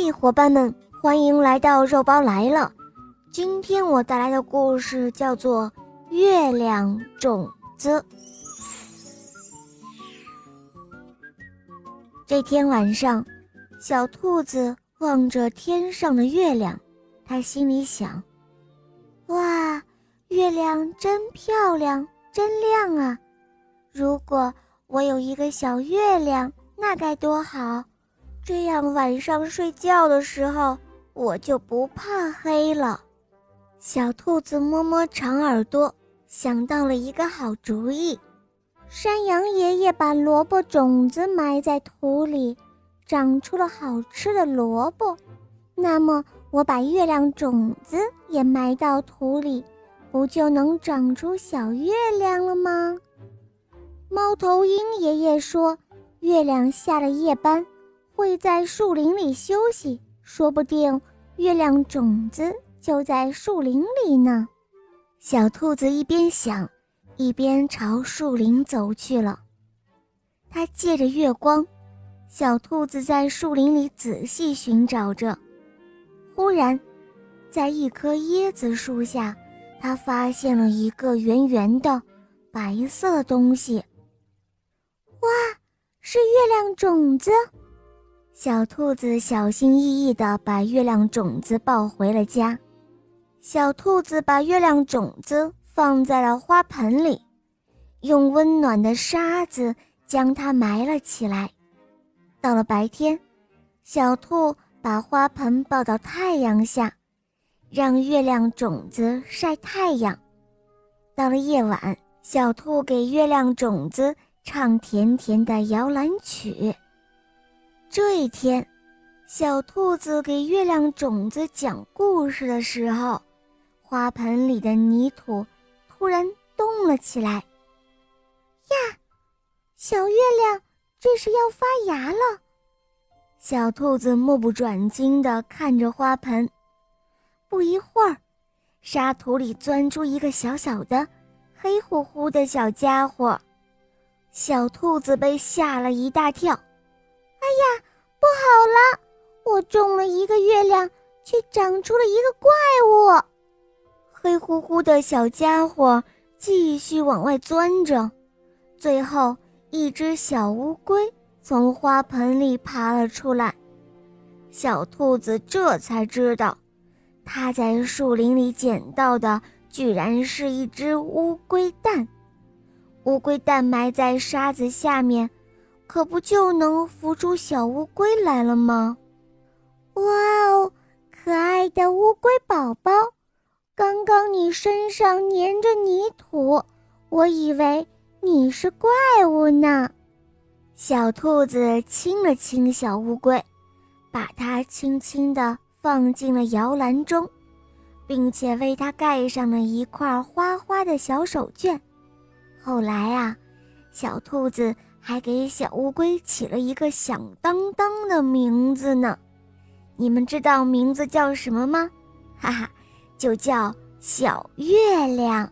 嘿，伙伴们，欢迎来到肉包来了。今天我带来的故事叫做《月亮种子》。这天晚上，小兔子望着天上的月亮，它心里想：“哇，月亮真漂亮，真亮啊！如果我有一个小月亮，那该多好！”这样晚上睡觉的时候，我就不怕黑了。小兔子摸摸长耳朵，想到了一个好主意。山羊爷爷把萝卜种子埋在土里，长出了好吃的萝卜。那么，我把月亮种子也埋到土里，不就能长出小月亮了吗？猫头鹰爷爷说：“月亮下了夜班。”会在树林里休息，说不定月亮种子就在树林里呢。小兔子一边想，一边朝树林走去了。它借着月光，小兔子在树林里仔细寻找着。忽然，在一棵椰子树下，它发现了一个圆圆的白色东西。哇，是月亮种子！小兔子小心翼翼地把月亮种子抱回了家。小兔子把月亮种子放在了花盆里，用温暖的沙子将它埋了起来。到了白天，小兔把花盆抱到太阳下，让月亮种子晒太阳。到了夜晚，小兔给月亮种子唱甜甜的摇篮曲。这一天，小兔子给月亮种子讲故事的时候，花盆里的泥土突然动了起来。呀，小月亮这是要发芽了！小兔子目不转睛地看着花盆。不一会儿，沙土里钻出一个小小的、黑乎乎的小家伙。小兔子被吓了一大跳。呀，不好了！我种了一个月亮，却长出了一个怪物。黑乎乎的小家伙继续往外钻着，最后一只小乌龟从花盆里爬了出来。小兔子这才知道，它在树林里捡到的居然是一只乌龟蛋。乌龟蛋埋在沙子下面。可不就能孵出小乌龟来了吗？哇哦，可爱的乌龟宝宝！刚刚你身上粘着泥土，我以为你是怪物呢。小兔子亲了亲小乌龟，把它轻轻地放进了摇篮中，并且为它盖上了一块花花的小手绢。后来啊，小兔子。还给小乌龟起了一个响当当的名字呢，你们知道名字叫什么吗？哈哈，就叫小月亮。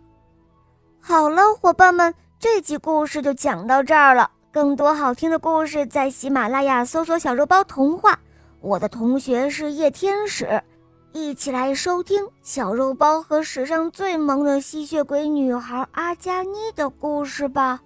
好了，伙伴们，这集故事就讲到这儿了。更多好听的故事在喜马拉雅搜索“小肉包童话”。我的同学是夜天使，一起来收听小肉包和史上最萌的吸血鬼女孩阿加妮的故事吧。